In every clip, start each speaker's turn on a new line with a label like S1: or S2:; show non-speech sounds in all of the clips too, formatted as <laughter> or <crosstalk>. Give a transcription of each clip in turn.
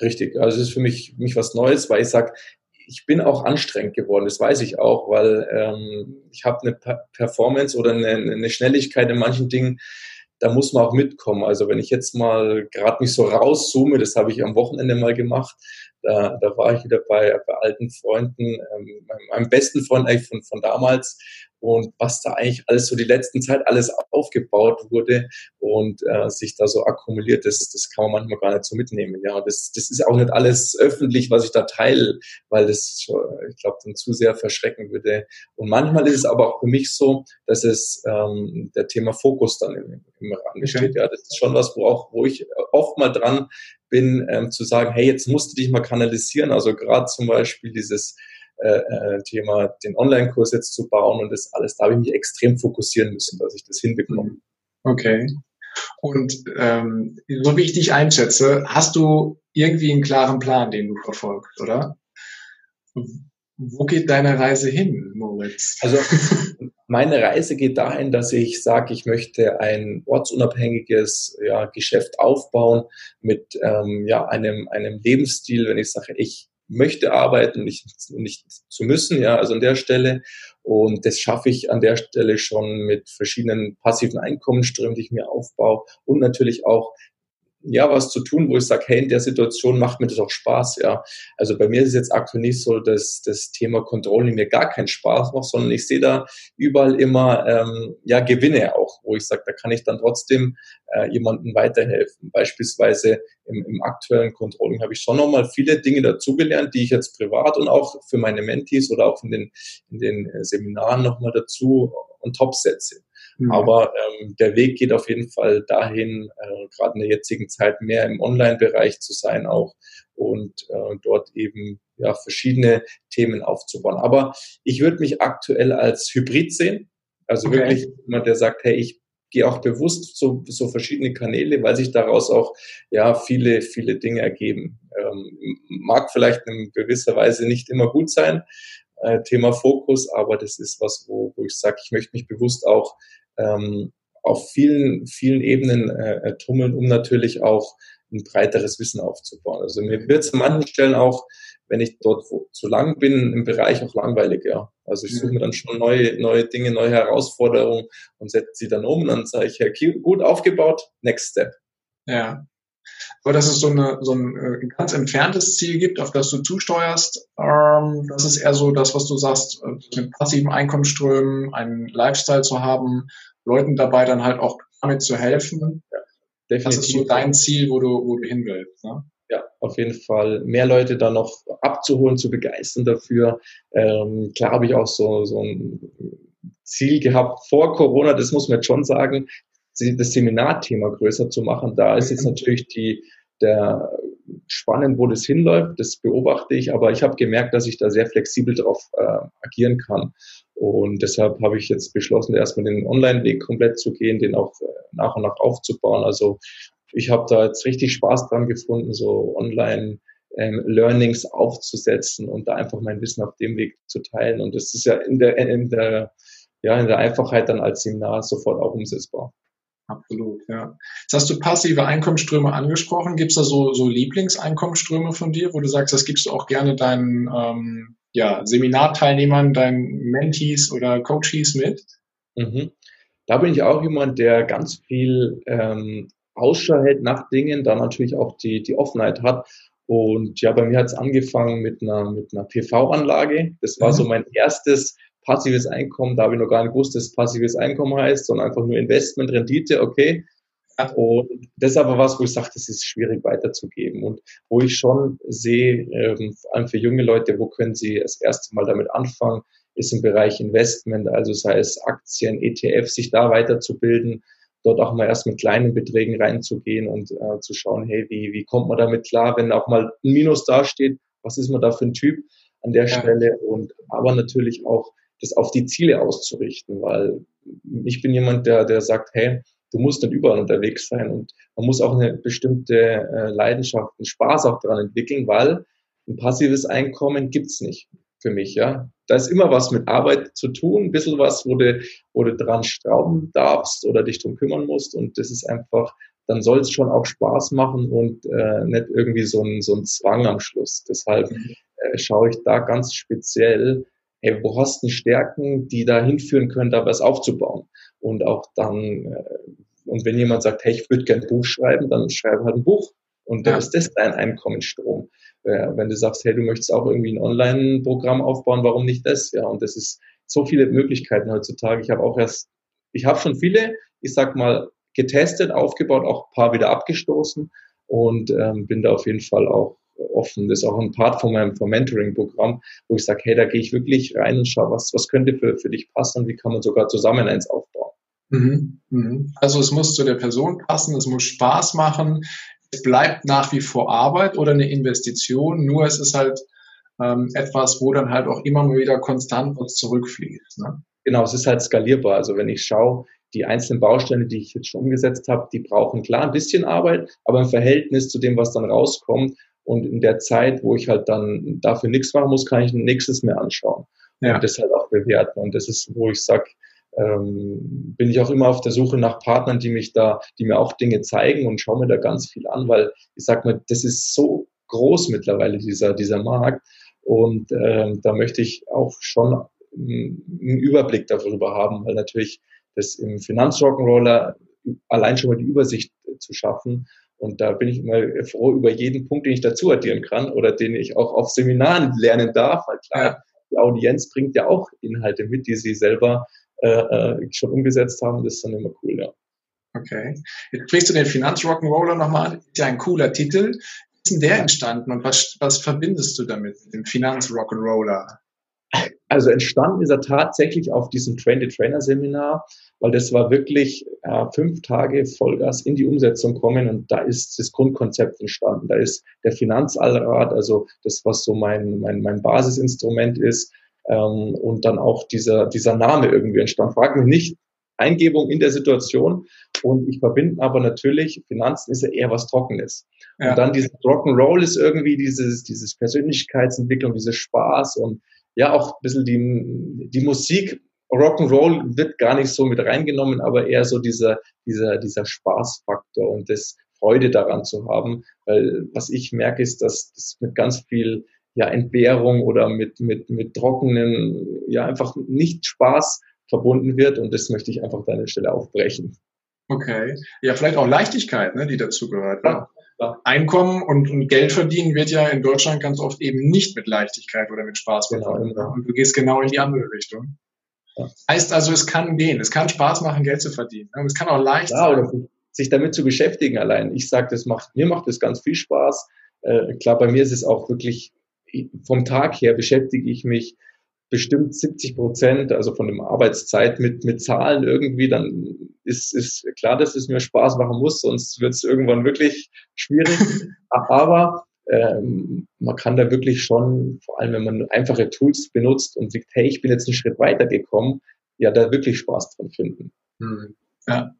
S1: Richtig, also es ist für mich, mich was Neues, weil ich sage, ich bin auch anstrengend geworden, das weiß ich auch, weil ähm, ich habe eine Performance oder eine, eine Schnelligkeit in manchen Dingen, da muss man auch mitkommen. Also wenn ich jetzt mal gerade mich so rauszoome, das habe ich am Wochenende mal gemacht, da, da war ich wieder bei, bei alten Freunden, ähm, meinem, besten Freund eigentlich von, von damals und was da eigentlich alles so die letzten Zeit alles aufgebaut wurde und äh, sich da so akkumuliert, das, das kann man manchmal gar nicht so mitnehmen. Ja, das, das ist auch nicht alles öffentlich, was ich da teile, weil das, ich glaube, dann zu sehr verschrecken würde. Und manchmal ist es aber auch für mich so, dass es ähm, der Thema Fokus dann im, im Rande steht. Ja, das ist schon was, wo auch, wo ich oft mal dran bin, ähm, zu sagen, hey, jetzt musst du dich mal kanalisieren. Also gerade zum Beispiel dieses äh, äh, Thema, den Online-Kurs jetzt zu bauen und das alles, da habe ich mich extrem fokussieren müssen, dass ich das hinbekomme.
S2: Okay. Und ähm, so wie ich dich einschätze, hast du irgendwie einen klaren Plan, den du verfolgst, oder? Wo geht deine Reise hin, Moritz?
S1: Also <laughs> meine Reise geht dahin, dass ich sage, ich möchte ein ortsunabhängiges ja, Geschäft aufbauen mit ähm, ja, einem, einem Lebensstil, wenn ich sage, ich möchte arbeiten, nicht, nicht zu müssen, ja, also an der Stelle. Und das schaffe ich an der Stelle schon mit verschiedenen passiven Einkommensströmen, die ich mir aufbaue und natürlich auch ja, was zu tun, wo ich sage, hey, in der Situation macht mir das auch Spaß, ja. Also bei mir ist es jetzt aktuell nicht so, dass das Thema Controlling mir gar keinen Spaß macht, sondern ich sehe da überall immer, ähm, ja, Gewinne auch, wo ich sage, da kann ich dann trotzdem äh, jemandem weiterhelfen. Beispielsweise im, im aktuellen Controlling habe ich schon nochmal viele Dinge dazugelernt, die ich jetzt privat und auch für meine Mentees oder auch in den, in den äh, Seminaren nochmal dazu on top setze. Mhm. Aber ähm, der Weg geht auf jeden Fall dahin, äh, gerade in der jetzigen Zeit mehr im Online-Bereich zu sein auch und äh, dort eben ja verschiedene Themen aufzubauen. Aber ich würde mich aktuell als Hybrid sehen. Also okay. wirklich jemand, der sagt, hey, ich gehe auch bewusst so, so verschiedene Kanäle, weil sich daraus auch ja viele, viele Dinge ergeben. Ähm, mag vielleicht in gewisser Weise nicht immer gut sein, äh, Thema Fokus, aber das ist was, wo, wo ich sage, ich möchte mich bewusst auch ähm, auf vielen, vielen Ebenen äh, äh, tummeln, um natürlich auch ein breiteres Wissen aufzubauen. Also mir wird es an manchen Stellen auch, wenn ich dort zu lang bin, im Bereich auch langweilig, ja. Also ich suche mir dann schon neue, neue Dinge, neue Herausforderungen und setze sie dann um und dann sage ich, ja, gut aufgebaut, next step.
S2: Ja. Aber dass es so, eine, so ein äh, ganz entferntes Ziel gibt, auf das du zusteuerst, ähm, das ist eher so das, was du sagst, äh, mit passiven Einkommensströmen, einen Lifestyle zu haben, Leuten dabei dann halt auch damit zu helfen. Ja, definitiv. Das ist so dein Ziel, wo du, wo du hin willst. Ne?
S1: Ja, auf jeden Fall. Mehr Leute da noch abzuholen, zu begeistern dafür. Ähm, klar habe ich auch so, so ein Ziel gehabt vor Corona, das muss man jetzt schon sagen, das Seminarthema größer zu machen. Da ist jetzt mhm. natürlich die, der spannend, wo das hinläuft, das beobachte ich, aber ich habe gemerkt, dass ich da sehr flexibel darauf äh, agieren kann. Und deshalb habe ich jetzt beschlossen, erstmal den Online-Weg komplett zu gehen, den auch äh, nach und nach aufzubauen. Also ich habe da jetzt richtig Spaß dran gefunden, so online ähm, aufzusetzen und da einfach mein Wissen auf dem Weg zu teilen. Und das ist ja in der, in der, ja, in der Einfachheit dann als Seminar sofort auch umsetzbar.
S2: Absolut, ja. Jetzt hast du passive Einkommensströme angesprochen. Gibt es da so, so Lieblingseinkommensströme von dir, wo du sagst, das gibst du auch gerne deinen ähm, ja, Seminarteilnehmern, deinen Mentees oder Coaches mit?
S1: Mhm. Da bin ich auch jemand, der ganz viel ähm, Ausschau hält nach Dingen, da natürlich auch die, die Offenheit hat. Und ja, bei mir hat es angefangen mit einer, mit einer PV-Anlage. Das war mhm. so mein erstes passives Einkommen, da habe ich noch gar nicht gewusst, dass passives Einkommen heißt, sondern einfach nur Investment, Rendite, okay. Und das ist aber was, wo ich sage, das ist schwierig weiterzugeben. Und wo ich schon sehe, ähm, vor allem für junge Leute, wo können sie das erste Mal damit anfangen, ist im Bereich Investment, also sei es Aktien, ETF, sich da weiterzubilden, dort auch mal erst mit kleinen Beträgen reinzugehen und äh, zu schauen, hey, wie, wie kommt man damit klar, wenn auch mal ein Minus dasteht, was ist man da für ein Typ an der ja. Stelle? Und aber natürlich auch das auf die Ziele auszurichten, weil ich bin jemand, der, der sagt, hey, du musst nicht überall unterwegs sein und man muss auch eine bestimmte äh, Leidenschaft, einen Spaß auch daran entwickeln, weil ein passives Einkommen gibt's nicht für mich, ja. Da ist immer was mit Arbeit zu tun, ein bisschen was, wo du, wo du dran strauben darfst oder dich drum kümmern musst und das ist einfach dann soll es schon auch Spaß machen und äh, nicht irgendwie so ein, so ein Zwang am Schluss. Deshalb mhm. äh, schaue ich da ganz speziell, hey, wo hast du Stärken, die da hinführen können, da was aufzubauen. Und auch dann, äh, und wenn jemand sagt, hey, ich würde gern ein Buch schreiben, dann schreibe halt ein Buch. Und dann ja. ist das dein Einkommensstrom. Äh, wenn du sagst, hey, du möchtest auch irgendwie ein Online-Programm aufbauen, warum nicht das? Ja, und das ist so viele Möglichkeiten heutzutage. Ich habe auch erst, ich habe schon viele, ich sag mal, getestet, aufgebaut, auch ein paar wieder abgestoßen und ähm, bin da auf jeden Fall auch offen. Das ist auch ein Part von meinem vom Mentoring-Programm, wo ich sage, hey, da gehe ich wirklich rein und schaue, was, was könnte für, für dich passen und wie kann man sogar zusammen eins aufbauen.
S2: Mhm, mhm. Also es muss zu der Person passen, es muss Spaß machen, es bleibt nach wie vor Arbeit oder eine Investition, nur es ist halt ähm, etwas, wo dann halt auch immer mal wieder konstant was zurückfließt. Ne?
S1: Genau, es ist halt skalierbar. Also wenn ich schaue, die einzelnen Bausteine, die ich jetzt schon umgesetzt habe, die brauchen klar ein bisschen Arbeit, aber im Verhältnis zu dem, was dann rauskommt und in der Zeit, wo ich halt dann dafür nichts machen muss, kann ich ein nächstes mehr anschauen ja. und das halt auch bewerten. Und das ist, wo ich sage, ähm, bin ich auch immer auf der Suche nach Partnern, die mich da, die mir auch Dinge zeigen und schaue mir da ganz viel an, weil ich sag mal, das ist so groß mittlerweile, dieser, dieser Markt. Und ähm, da möchte ich auch schon einen Überblick darüber haben, weil natürlich das im Finanzrock'n'Roller allein schon mal die Übersicht zu schaffen. Und da bin ich immer froh über jeden Punkt, den ich dazu addieren kann oder den ich auch auf Seminaren lernen darf. Weil klar, die Audienz bringt ja auch Inhalte mit, die sie selber äh, äh schon umgesetzt haben. Das ist dann immer cool, ja.
S2: Okay. Jetzt sprichst du den Finanzrock'n'Roller nochmal an. Ist ja ein cooler Titel. Wie ist denn der entstanden und was, was verbindest du damit, dem Finanzrock'n'Roller?
S1: Also entstanden ist er tatsächlich auf diesem Train-the-Trainer-Seminar, weil das war wirklich äh, fünf Tage Vollgas in die Umsetzung kommen und da ist das Grundkonzept entstanden. Da ist der Finanzallrat, also das, was so mein, mein, mein Basisinstrument ist, ähm, und dann auch dieser, dieser Name irgendwie entstanden. Frag mich nicht, Eingebung in der Situation und ich verbinde aber natürlich, Finanzen ist ja eher was Trockenes. Ja. Und dann dieses Rock'n'Roll ist irgendwie dieses, dieses Persönlichkeitsentwicklung, dieses Spaß und ja auch ein bisschen die, die Musik, Rock'n'Roll wird gar nicht so mit reingenommen, aber eher so dieser, dieser, dieser Spaßfaktor und das Freude daran zu haben. Weil was ich merke, ist, dass das mit ganz viel ja, Entbehrung oder mit, mit, mit trockenen, ja, einfach nicht Spaß verbunden wird und das möchte ich einfach an der Stelle aufbrechen.
S2: Okay. Ja, vielleicht auch Leichtigkeit, ne, die dazu gehört. Ne? Einkommen und, und, Geld verdienen wird ja in Deutschland ganz oft eben nicht mit Leichtigkeit oder mit Spaß genau, verbunden. Genau. Und du gehst genau in die andere Richtung. Ja. Heißt also, es kann gehen. Es kann Spaß machen, Geld zu verdienen. Und es kann auch leicht ja, sein. Oder
S1: sich damit zu beschäftigen allein. Ich sage, das macht, mir macht das ganz viel Spaß. Äh, klar, bei mir ist es auch wirklich, vom Tag her beschäftige ich mich bestimmt 70 Prozent, also von dem Arbeitszeit mit, mit Zahlen irgendwie, dann ist, ist klar, dass es mir Spaß machen muss, sonst wird es irgendwann wirklich schwierig. <laughs> Aber ähm, man kann da wirklich schon, vor allem wenn man einfache Tools benutzt und sagt, hey, ich bin jetzt einen Schritt weiter gekommen, ja, da wirklich Spaß dran finden. Hm.
S2: Ja.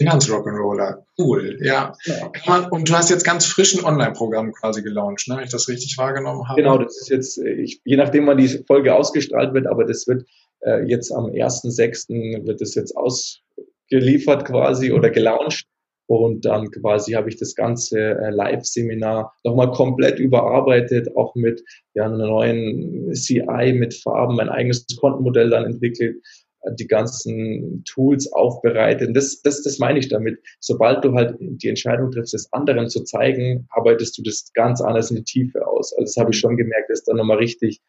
S2: Finanzrock'n'Roller, cool, ja. ja. Und du hast jetzt ganz frischen Online-Programm quasi gelauncht, ne? wenn ich das richtig wahrgenommen habe.
S1: Genau, das ist jetzt, äh, ich, je nachdem, wann die Folge ausgestrahlt wird, aber das wird äh, jetzt am 1.6. wird es jetzt ausgeliefert quasi oder gelauncht. Und dann quasi habe ich das ganze äh, Live-Seminar nochmal komplett überarbeitet, auch mit ja, einer neuen CI mit Farben, mein eigenes Kontenmodell dann entwickelt, die ganzen Tools aufbereiten. Das, das, das meine ich damit. Sobald du halt die Entscheidung triffst, es anderen zu zeigen, arbeitest du das ganz anders in die Tiefe aus. Also das habe ich schon gemerkt, dass da nochmal richtig,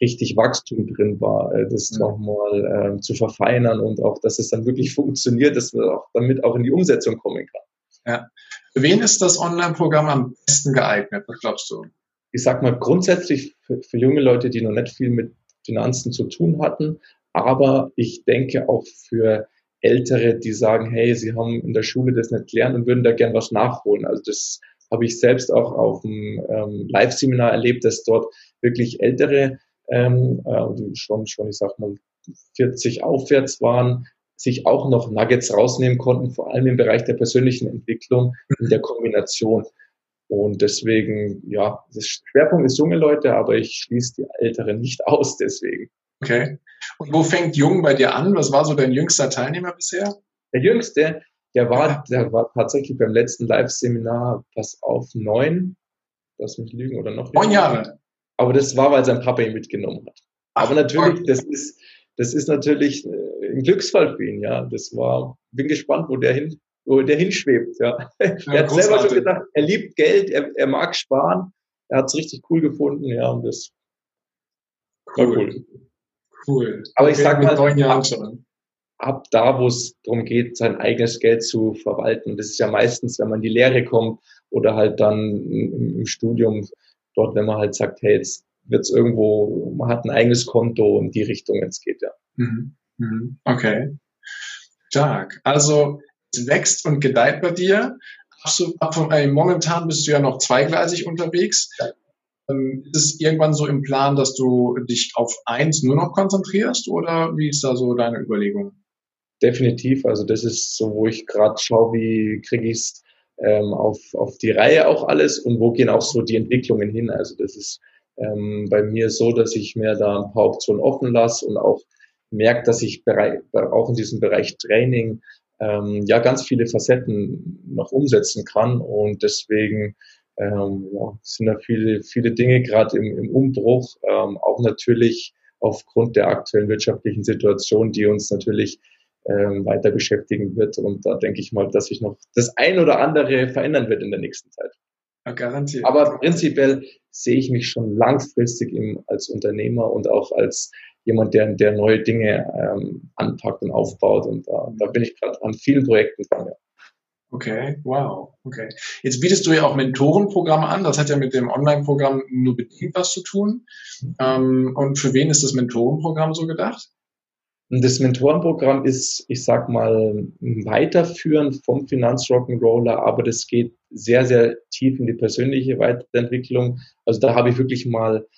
S1: richtig Wachstum drin war, äh, das mhm. nochmal äh, zu verfeinern und auch, dass es dann wirklich funktioniert, dass man auch damit auch in die Umsetzung kommen kann.
S2: Ja. Für wen ist das Online-Programm am besten geeignet? Was glaubst du?
S1: Ich sag mal grundsätzlich für, für junge Leute, die noch nicht viel mit Finanzen zu tun hatten, aber ich denke auch für Ältere, die sagen, hey, sie haben in der Schule das nicht gelernt und würden da gern was nachholen. Also das habe ich selbst auch auf dem ähm, Live-Seminar erlebt, dass dort wirklich Ältere, ähm, äh, schon, schon, ich sag mal, 40 aufwärts waren, sich auch noch Nuggets rausnehmen konnten, vor allem im Bereich der persönlichen Entwicklung, in der Kombination. Und deswegen, ja, das Schwerpunkt ist junge Leute, aber ich schließe die Älteren nicht <laughs> aus deswegen.
S2: Okay. Und wo fängt Jung bei dir an? Was war so dein jüngster Teilnehmer bisher?
S1: Der jüngste, Der war, der war tatsächlich beim letzten Live-Seminar, pass auf, neun, lass mich lügen, oder noch?
S2: Neun Jahre.
S1: Aber das war, weil sein Papa ihn mitgenommen hat. Aber natürlich, das ist, das ist natürlich äh, ein Glücksfall für ihn, ja. Das war, bin gespannt, wo der hin, wo der hinschwebt, ja. <laughs> ja er hat selber schon gesagt, er liebt Geld, er, er mag sparen, er hat es richtig cool gefunden, ja, und das
S2: cool. war cool. Cool.
S1: Aber ich sag mal, neun Jahren schon ab da, wo es darum geht, sein eigenes Geld zu verwalten. Das ist ja meistens, wenn man in die Lehre kommt oder halt dann im, Studium dort, wenn man halt sagt, hey, jetzt wird es irgendwo, man hat ein eigenes Konto und die Richtung es geht, ja.
S2: Mhm. Mhm. Okay. Stark. Also es wächst und gedeiht bei dir. Du, äh, momentan bist du ja noch zweigleisig unterwegs. Ähm, ist es irgendwann so im Plan, dass du dich auf eins nur noch konzentrierst oder wie ist da so deine Überlegung?
S1: definitiv. Also das ist so, wo ich gerade schaue, wie kriege ich es ähm, auf, auf die Reihe auch alles und wo gehen auch so die Entwicklungen hin. Also das ist ähm, bei mir so, dass ich mir da ein paar Optionen offen lasse und auch merke, dass ich auch in diesem Bereich Training ähm, ja ganz viele Facetten noch umsetzen kann und deswegen ähm, ja, sind da viele, viele Dinge gerade im, im Umbruch, ähm, auch natürlich aufgrund der aktuellen wirtschaftlichen Situation, die uns natürlich ähm, weiter beschäftigen wird. Und da denke ich mal, dass sich noch das ein oder andere verändern wird in der nächsten Zeit.
S2: Ja, garantiert.
S1: Aber prinzipiell sehe ich mich schon langfristig im, als Unternehmer und auch als jemand, der, der neue Dinge ähm, anpackt und aufbaut. Und da, da bin ich gerade an vielen Projekten dran. Ja.
S2: Okay, wow, okay. Jetzt bietest du ja auch Mentorenprogramme an. Das hat ja mit dem Online-Programm nur bedingt was zu tun. Ähm, und für wen ist das Mentorenprogramm so gedacht?
S1: Das Mentorenprogramm ist, ich sag mal, ein Weiterführen vom Finanzrock'n'Roller, aber das geht sehr, sehr tief in die persönliche Weiterentwicklung. Also da habe ich wirklich mal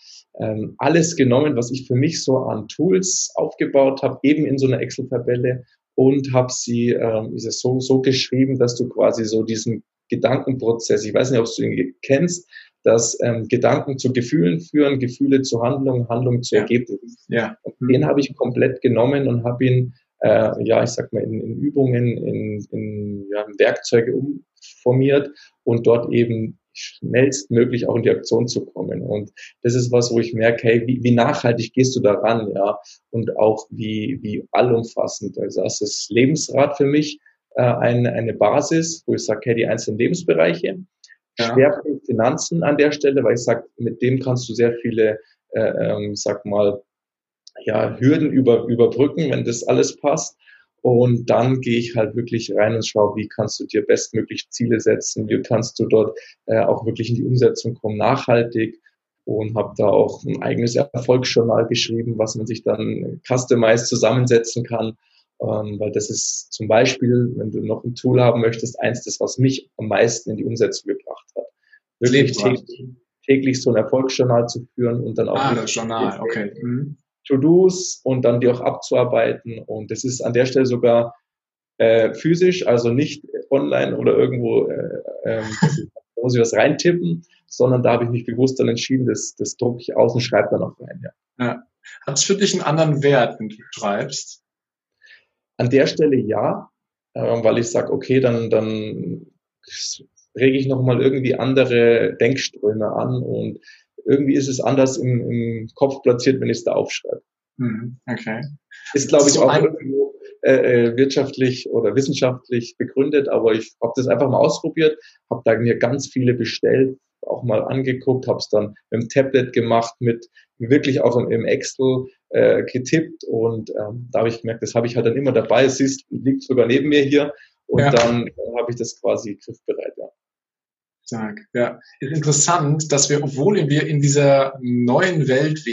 S1: ähm, alles genommen, was ich für mich so an Tools aufgebaut habe, eben in so einer Excel-Tabelle und habe sie ähm, ist es so, so geschrieben, dass du quasi so diesen Gedankenprozess, ich weiß nicht, ob du ihn kennst, dass ähm, Gedanken zu Gefühlen führen, Gefühle zu Handlungen, Handlungen zu Ergebnissen. Ja. Und den habe ich komplett genommen und habe ihn, äh, ja, ich sag mal, in, in Übungen, in, in ja, Werkzeuge umformiert und dort eben schnellstmöglich auch in die Aktion zu kommen. Und das ist was, wo ich merke, hey, wie, wie nachhaltig gehst du daran, ja, und auch wie, wie allumfassend. Also das ist Lebensrat für mich äh, eine, eine Basis, wo ich sage, hey, die einzelnen Lebensbereiche, ja. Schwerpunkt Finanzen an der Stelle, weil ich sage, mit dem kannst du sehr viele, äh, ähm, sag mal, ja, Hürden über, überbrücken, wenn das alles passt. Und dann gehe ich halt wirklich rein und schaue, wie kannst du dir bestmöglich Ziele setzen, wie kannst du dort äh, auch wirklich in die Umsetzung kommen, nachhaltig. Und habe da auch ein eigenes Erfolgsjournal geschrieben, was man sich dann customized zusammensetzen kann. Ähm, weil das ist zum Beispiel, wenn du noch ein Tool haben möchtest, eins das, was mich am meisten in die Umsetzung gebracht hat. Wirklich täglich, täglich, so ein Erfolgsjournal zu führen und dann auch
S2: ah, das Journal, <laughs> okay. Mhm.
S1: To-Dos und dann die auch abzuarbeiten. Und das ist an der Stelle sogar äh, physisch, also nicht online oder irgendwo, äh, äh, da muss ich was reintippen, sondern da habe ich mich bewusst dann entschieden, das, das drucke ich aus und schreibe dann auch rein. Ja.
S2: ja. Hat es für dich einen anderen Wert, wenn du schreibst?
S1: An der Stelle ja, äh, weil ich sage, okay, dann, dann rege ich nochmal irgendwie andere Denkströme an und irgendwie ist es anders im, im Kopf platziert, wenn ich es da aufschreibe.
S2: Mhm, okay.
S1: Ist, glaube ich, auch irgendwo äh, äh, wirtschaftlich oder wissenschaftlich begründet, aber ich habe das einfach mal ausprobiert, habe da mir ganz viele bestellt, auch mal angeguckt, habe es dann mit dem Tablet gemacht, mit wirklich auch im, im Excel äh, getippt und ähm, da habe ich gemerkt, das habe ich halt dann immer dabei. Es ist, liegt sogar neben mir hier und ja. dann äh, habe ich das quasi griffbereit.
S2: Stark, ja. Ist interessant, dass wir, obwohl wir in dieser neuen Welt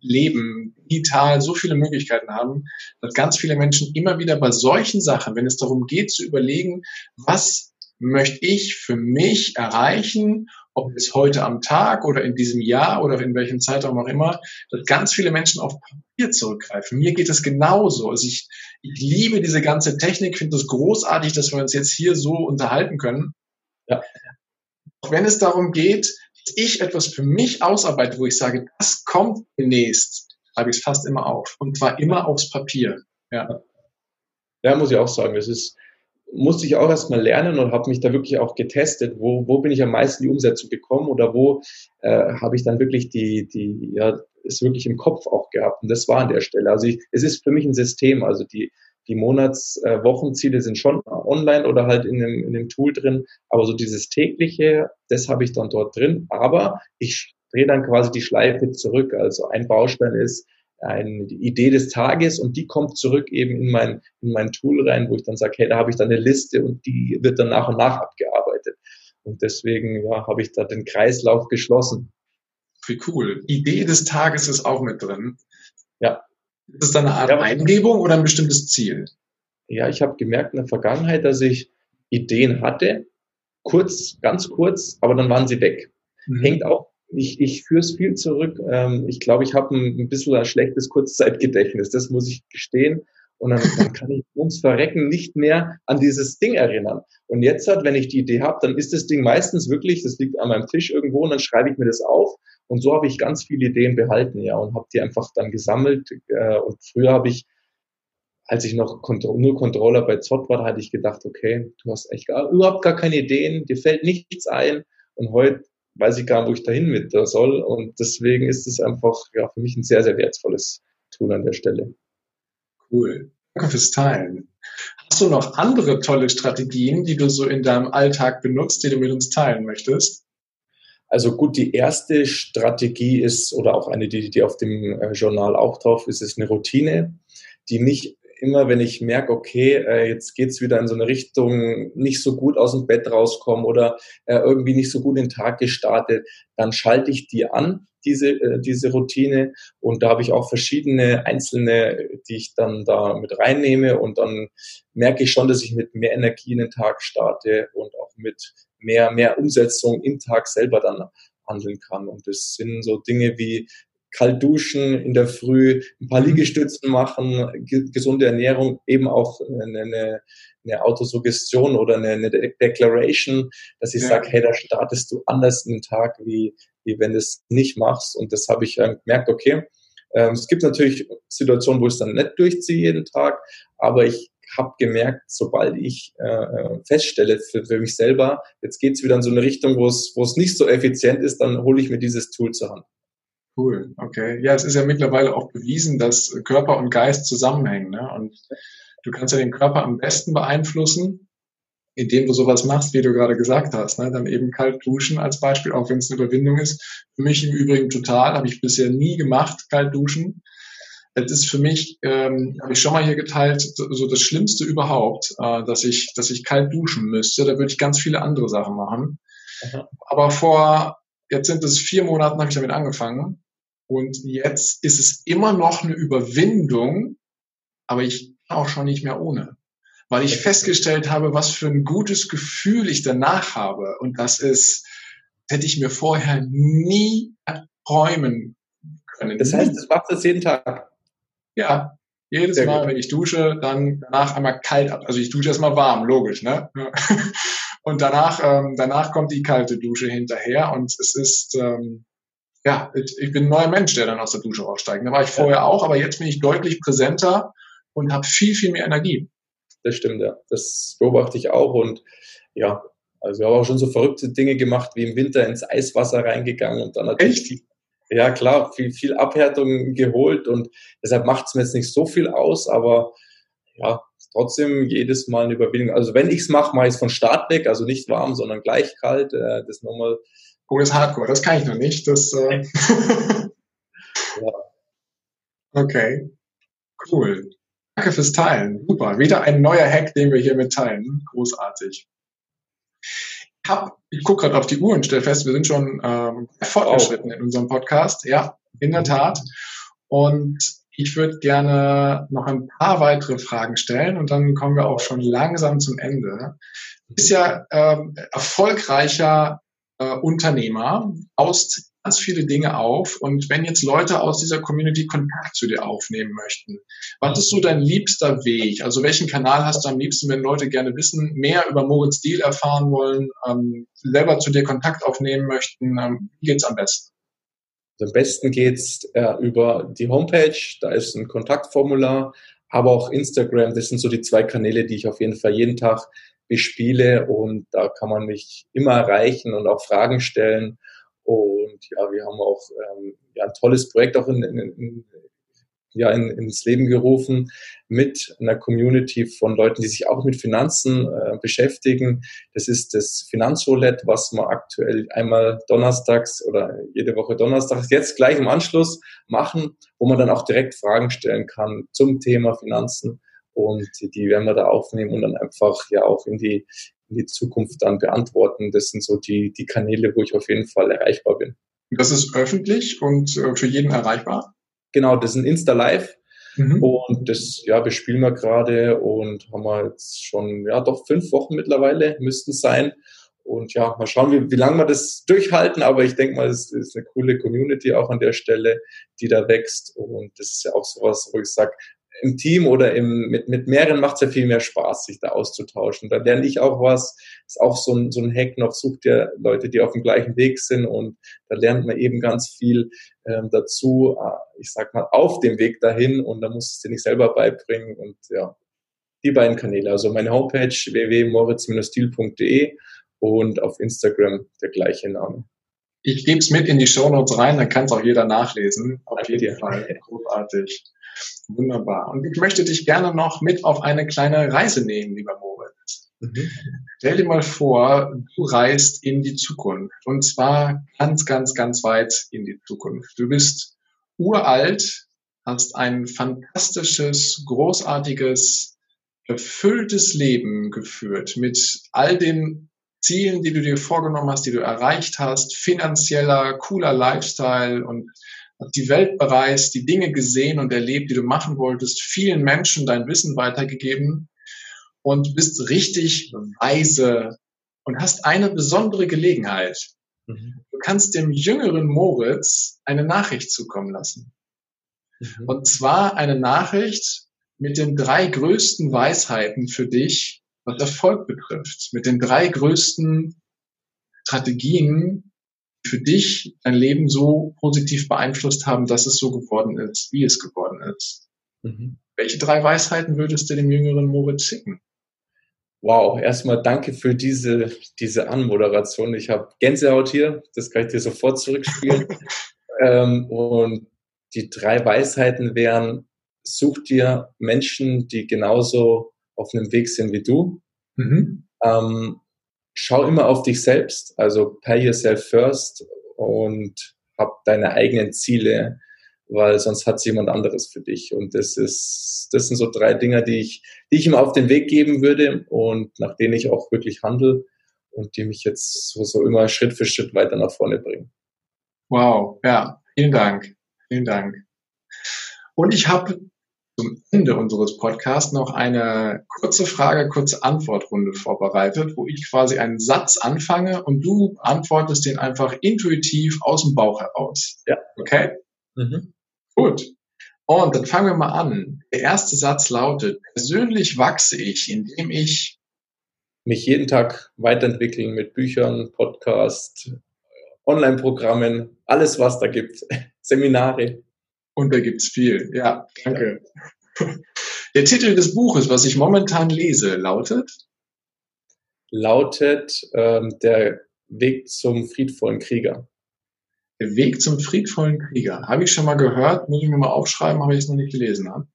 S2: leben, digital so viele Möglichkeiten haben, dass ganz viele Menschen immer wieder bei solchen Sachen, wenn es darum geht zu überlegen, was möchte ich für mich erreichen ob es heute am Tag oder in diesem Jahr oder in welchem Zeitraum auch immer, dass ganz viele Menschen auf Papier zurückgreifen. Mir geht es genauso. Also ich, ich liebe diese ganze Technik, finde es großartig, dass wir uns jetzt hier so unterhalten können. Ja. Wenn es darum geht, dass ich etwas für mich ausarbeite, wo ich sage, das kommt demnächst, schreibe ich es fast immer auf. Und zwar immer aufs Papier. Ja.
S1: Ja, muss ich auch sagen. Das ist, musste ich auch erstmal lernen und habe mich da wirklich auch getestet, wo, wo bin ich am meisten die Umsetzung bekommen oder wo äh, habe ich dann wirklich die, die, ja, ist wirklich im Kopf auch gehabt. Und das war an der Stelle. Also ich, es ist für mich ein System. Also die, die Monats-, äh, Wochenziele sind schon online oder halt in dem, in dem Tool drin. Aber so dieses tägliche, das habe ich dann dort drin. Aber ich drehe dann quasi die Schleife zurück. Also ein Baustein ist, eine Idee des Tages und die kommt zurück eben in mein, in mein Tool rein, wo ich dann sage, hey, da habe ich dann eine Liste und die wird dann nach und nach abgearbeitet. Und deswegen ja, habe ich da den Kreislauf geschlossen.
S2: Wie cool. Idee des Tages ist auch mit drin.
S1: Ja.
S2: Ist das dann eine Art ja, Eingebung oder ein bestimmtes Ziel?
S1: Ja, ich habe gemerkt in der Vergangenheit, dass ich Ideen hatte, kurz, ganz kurz, aber dann waren sie weg. Mhm. Hängt auch ich, ich führe es viel zurück. Ähm, ich glaube, ich habe ein, ein bisschen ein schlechtes Kurzzeitgedächtnis, das muss ich gestehen. Und dann, dann kann ich ums Verrecken nicht mehr an dieses Ding erinnern. Und jetzt hat, wenn ich die Idee habe, dann ist das Ding meistens wirklich, das liegt an meinem Tisch irgendwo und dann schreibe ich mir das auf. Und so habe ich ganz viele Ideen behalten, ja, und habe die einfach dann gesammelt. Äh, und früher habe ich, als ich noch nur Controller bei Zott war, hatte ich gedacht, okay, du hast echt gar, überhaupt gar keine Ideen, dir fällt nichts ein. Und heute weiß ich gar nicht, wo ich dahin mit soll. Und deswegen ist es einfach ja, für mich ein sehr, sehr wertvolles Tool an der Stelle.
S2: Cool. Danke fürs Teilen. Hast du noch andere tolle Strategien, die du so in deinem Alltag benutzt, die du mit uns teilen möchtest?
S1: Also gut, die erste Strategie ist, oder auch eine, die, die auf dem äh, Journal auch drauf ist, ist eine Routine, die mich immer, wenn ich merke, okay, äh, jetzt geht's wieder in so eine Richtung, nicht so gut aus dem Bett rauskommen oder äh, irgendwie nicht so gut den Tag gestartet, dann schalte ich die an, diese, äh, diese Routine. Und da habe ich auch verschiedene einzelne, die ich dann da mit reinnehme. Und dann merke ich schon, dass ich mit mehr Energie in den Tag starte und auch mit mehr, mehr Umsetzung im Tag selber dann handeln kann. Und das sind so Dinge wie kalt duschen in der Früh, ein paar mhm. Liegestützen machen, gesunde Ernährung, eben auch eine, eine Autosuggestion oder eine, eine Declaration, dass ich ja. sage, hey, da startest du anders in den Tag, wie, wie wenn du es nicht machst. Und das habe ich gemerkt, okay, ähm, es gibt natürlich Situationen, wo ich es dann nicht durchziehe jeden Tag, aber ich habe gemerkt, sobald ich äh, feststelle für, für mich selber, jetzt geht es wieder in so eine Richtung, wo es, wo es nicht so effizient ist, dann hole ich mir dieses Tool zur Hand.
S2: Cool, okay. Ja, es ist ja mittlerweile auch bewiesen, dass Körper und Geist zusammenhängen. Ne? Und du kannst ja den Körper am besten beeinflussen, indem du sowas machst, wie du gerade gesagt hast. Ne? Dann eben kalt duschen als Beispiel, auch wenn es eine Überwindung ist. Für mich im Übrigen total, habe ich bisher nie gemacht, kalt duschen. Es ist für mich, ähm, habe ich schon mal hier geteilt, so das Schlimmste überhaupt, äh, dass ich, dass ich kalt duschen müsste. Da würde ich ganz viele andere Sachen machen. Aha. Aber vor, jetzt sind es vier Monaten, habe ich damit angefangen und jetzt ist es immer noch eine Überwindung, aber ich kann auch schon nicht mehr ohne. Weil ich festgestellt habe, was für ein gutes Gefühl ich danach habe. Und das ist, hätte ich mir vorher nie träumen können.
S1: Das heißt, das macht das jeden Tag?
S2: Ja, jedes Sehr Mal, gut. wenn ich dusche, dann danach einmal kalt ab. Also ich dusche erstmal warm, logisch, ne? <laughs> Und danach, ähm, danach kommt die kalte Dusche hinterher und es ist, ähm, ja, ich bin ein neuer Mensch, der dann aus der Dusche aussteigt. Da war ich vorher auch, aber jetzt bin ich deutlich präsenter und habe viel, viel mehr Energie.
S1: Das stimmt, ja. Das beobachte ich auch und ja, also ich habe auch schon so verrückte Dinge gemacht, wie im Winter ins Eiswasser reingegangen und dann natürlich Echt? ja klar, viel, viel Abhärtung geholt und deshalb macht es mir jetzt nicht so viel aus, aber ja, trotzdem jedes Mal eine Überwindung. Also wenn ich es mache, mache ich es von Start weg, also nicht warm, sondern gleich kalt. Äh, das nochmal
S2: Oh, das ist Hardcore, das kann ich noch nicht. Das, äh <laughs> ja. Okay, cool. Danke fürs Teilen. Super. Wieder ein neuer Hack, den wir hier mitteilen. Großartig. Ich, hab, ich gucke gerade auf die Uhr und stelle fest, wir sind schon ähm, fortgeschritten oh. in unserem Podcast. Ja, in der Tat. Und ich würde gerne noch ein paar weitere Fragen stellen und dann kommen wir auch schon langsam zum Ende. Du bist ja ähm, erfolgreicher äh, Unternehmer, baust ganz viele Dinge auf und wenn jetzt Leute aus dieser Community Kontakt zu dir aufnehmen möchten, was ist so dein liebster Weg? Also welchen Kanal hast du am liebsten, wenn Leute gerne wissen, mehr über Moritz Deal erfahren wollen, ähm, selber zu dir Kontakt aufnehmen möchten? Ähm, wie geht's am besten?
S1: Also am besten geht's äh, über die Homepage, da ist ein Kontaktformular. aber auch Instagram. Das sind so die zwei Kanäle, die ich auf jeden Fall jeden Tag bespiele und da kann man mich immer erreichen und auch Fragen stellen. Und ja, wir haben auch ähm, ja, ein tolles Projekt auch in, in, in, ja, in, ins Leben gerufen mit einer Community von Leuten, die sich auch mit Finanzen äh, beschäftigen. Das ist das Finanzroulette, was wir aktuell einmal donnerstags oder jede Woche donnerstags jetzt gleich im Anschluss machen, wo man dann auch direkt Fragen stellen kann zum Thema Finanzen und die werden wir da aufnehmen und dann einfach ja auch in die, in die Zukunft dann beantworten. Das sind so die, die Kanäle, wo ich auf jeden Fall erreichbar bin.
S2: Das ist öffentlich und äh, für jeden erreichbar?
S1: Genau, das ist ein Insta-Live. Mhm. Und das ja, bespielen wir gerade und haben wir jetzt schon, ja, doch fünf Wochen mittlerweile müssten sein. Und ja, mal schauen, wie, wie lange wir das durchhalten. Aber ich denke mal, es ist eine coole Community auch an der Stelle, die da wächst. Und das ist ja auch sowas, wo ich sage, im Team oder im, mit, mit mehreren macht es ja viel mehr Spaß, sich da auszutauschen. Da lerne ich auch was. Ist auch so ein, so ein Hack noch, sucht ja Leute, die auf dem gleichen Weg sind und da lernt man eben ganz viel ähm, dazu, äh, ich sag mal, auf dem Weg dahin und da muss es dir nicht selber beibringen und ja, die beiden Kanäle, also meine Homepage www.moritz-stil.de und auf Instagram der gleiche Name.
S2: Ich gebe es mit in die Show Notes rein, dann kann es auch jeder nachlesen. Auf jeden Fall. Großartig. Wunderbar. Und ich möchte dich gerne noch mit auf eine kleine Reise nehmen, lieber Moritz. Mhm. Stell dir mal vor, du reist in die Zukunft. Und zwar ganz, ganz, ganz weit in die Zukunft. Du bist uralt, hast ein fantastisches, großartiges, erfülltes Leben geführt mit all den Zielen, die du dir vorgenommen hast, die du erreicht hast, finanzieller, cooler Lifestyle und hast die Welt bereist, die Dinge gesehen und erlebt, die du machen wolltest, vielen Menschen dein Wissen weitergegeben und bist richtig weise und hast eine besondere Gelegenheit. Mhm. Du kannst dem jüngeren Moritz eine Nachricht zukommen lassen. Mhm. Und zwar eine Nachricht mit den drei größten Weisheiten für dich, was Erfolg betrifft, mit den drei größten Strategien, für dich dein Leben so positiv beeinflusst haben, dass es so geworden ist, wie es geworden ist. Mhm. Welche drei Weisheiten würdest du dem jüngeren Moritz schicken?
S1: Wow, erstmal danke für diese, diese Anmoderation. Ich habe Gänsehaut hier, das kann ich dir sofort zurückspielen. <laughs> ähm, und die drei Weisheiten wären, such dir Menschen, die genauso auf einem Weg sind wie du. Mhm. Ähm, schau immer auf dich selbst, also pay yourself first und hab deine eigenen Ziele, weil sonst hat jemand anderes für dich. Und das ist, das sind so drei Dinge, die ich, die ich ihm auf den Weg geben würde und nach denen ich auch wirklich handle und die mich jetzt so, so immer Schritt für Schritt weiter nach vorne bringen.
S2: Wow, ja, vielen Dank, vielen Dank. Und ich habe zum Ende unseres Podcasts noch eine kurze Frage, kurze Antwortrunde vorbereitet, wo ich quasi einen Satz anfange und du antwortest den einfach intuitiv aus dem Bauch heraus. Ja. Okay? Mhm. Gut. Und dann fangen wir mal an. Der erste Satz lautet, persönlich wachse ich, indem ich
S1: mich jeden Tag weiterentwickeln mit Büchern, Podcast, Online-Programmen, alles was da gibt, <laughs> Seminare.
S2: Und da gibt's viel. Ja, danke. <laughs> Der Titel des Buches, was ich momentan lese, lautet?
S1: Lautet ähm, Der Weg zum friedvollen Krieger.
S2: Der Weg zum friedvollen Krieger. Habe ich schon mal gehört, muss ich mir mal aufschreiben, habe ich es noch nicht gelesen. Ne?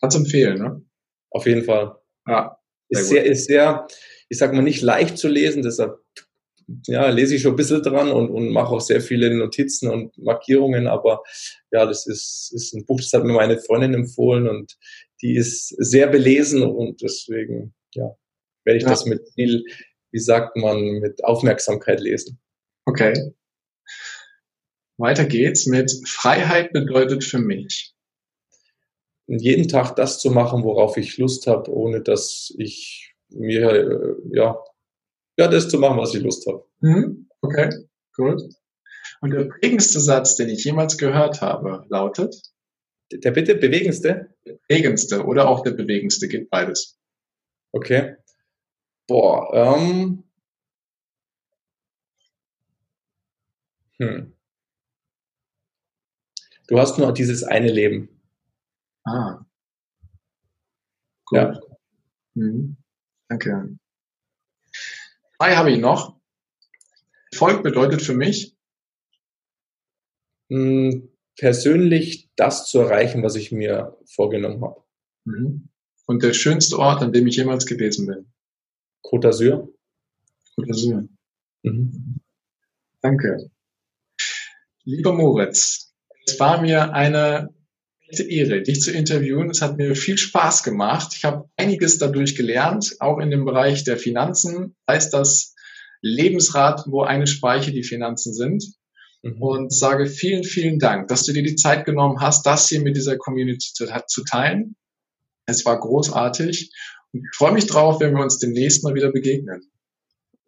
S2: Kannst empfehlen, ne?
S1: Auf jeden Fall. Ja. Ist sehr, ist sehr, ich sag mal, nicht leicht zu lesen, deshalb ja, lese ich schon ein bisschen dran und, und mache auch sehr viele Notizen und Markierungen, aber ja, das ist, ist ein Buch, das hat mir meine Freundin empfohlen und die ist sehr belesen und deswegen, ja, werde ich ja. das mit viel, wie sagt man, mit Aufmerksamkeit lesen.
S2: Okay. Weiter geht's mit Freiheit bedeutet für mich.
S1: Jeden Tag das zu machen, worauf ich Lust habe, ohne dass ich mir äh, ja ja, das zu machen, was ich Lust habe.
S2: Mhm. Okay, gut. Und der prägendste Satz, den ich jemals gehört habe, lautet?
S1: Der bitte bewegendste?
S2: Der prägendste oder auch der bewegendste, geht beides.
S1: Okay. Boah, ähm. Hm. Du hast nur dieses eine Leben.
S2: Ah. Cool. Ja. Mhm. Danke. Drei habe ich noch. Erfolg bedeutet für mich?
S1: Hm, persönlich das zu erreichen, was ich mir vorgenommen habe.
S2: Mhm. Und der schönste Ort, an dem ich jemals gewesen bin?
S1: Côte d'Azur.
S2: Côte d'Azur. Mhm. Danke. Lieber Moritz, es war mir eine echte Ehre, dich zu interviewen. Es hat mir viel Spaß gemacht. Ich habe einiges dadurch gelernt, auch in dem Bereich der Finanzen. Heißt das Lebensrat, wo eine Speiche die Finanzen sind. Mhm. Und sage vielen, vielen Dank, dass du dir die Zeit genommen hast, das hier mit dieser Community zu, zu teilen. Es war großartig und ich freue mich drauf, wenn wir uns demnächst mal wieder begegnen.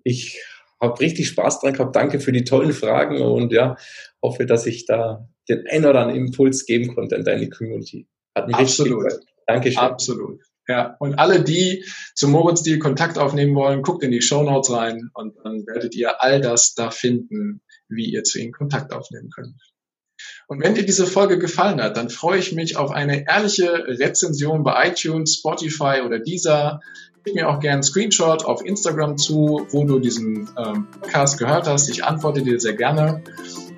S1: Ich habe richtig Spaß dran gehabt. Danke für die tollen Fragen und ja, hoffe, dass ich da den ein oder anderen Impuls geben konnte in deine Community.
S2: Hat mich Absolut. richtig Dankeschön. Absolut. Ja, und alle, die zum Moritz Deal Kontakt aufnehmen wollen, guckt in die Show Notes rein und dann werdet ihr all das da finden, wie ihr zu ihnen Kontakt aufnehmen könnt. Und wenn dir diese Folge gefallen hat, dann freue ich mich auf eine ehrliche Rezension bei iTunes, Spotify oder Deezer. Gib mir auch gerne einen Screenshot auf Instagram zu, wo du diesen ähm, Podcast gehört hast. Ich antworte dir sehr gerne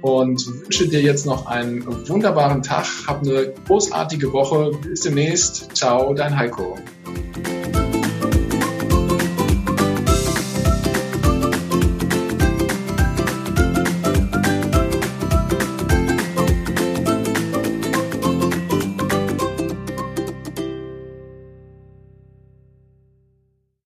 S2: und wünsche dir jetzt noch einen wunderbaren Tag. Hab eine großartige Woche. Bis demnächst. Ciao, dein Heiko.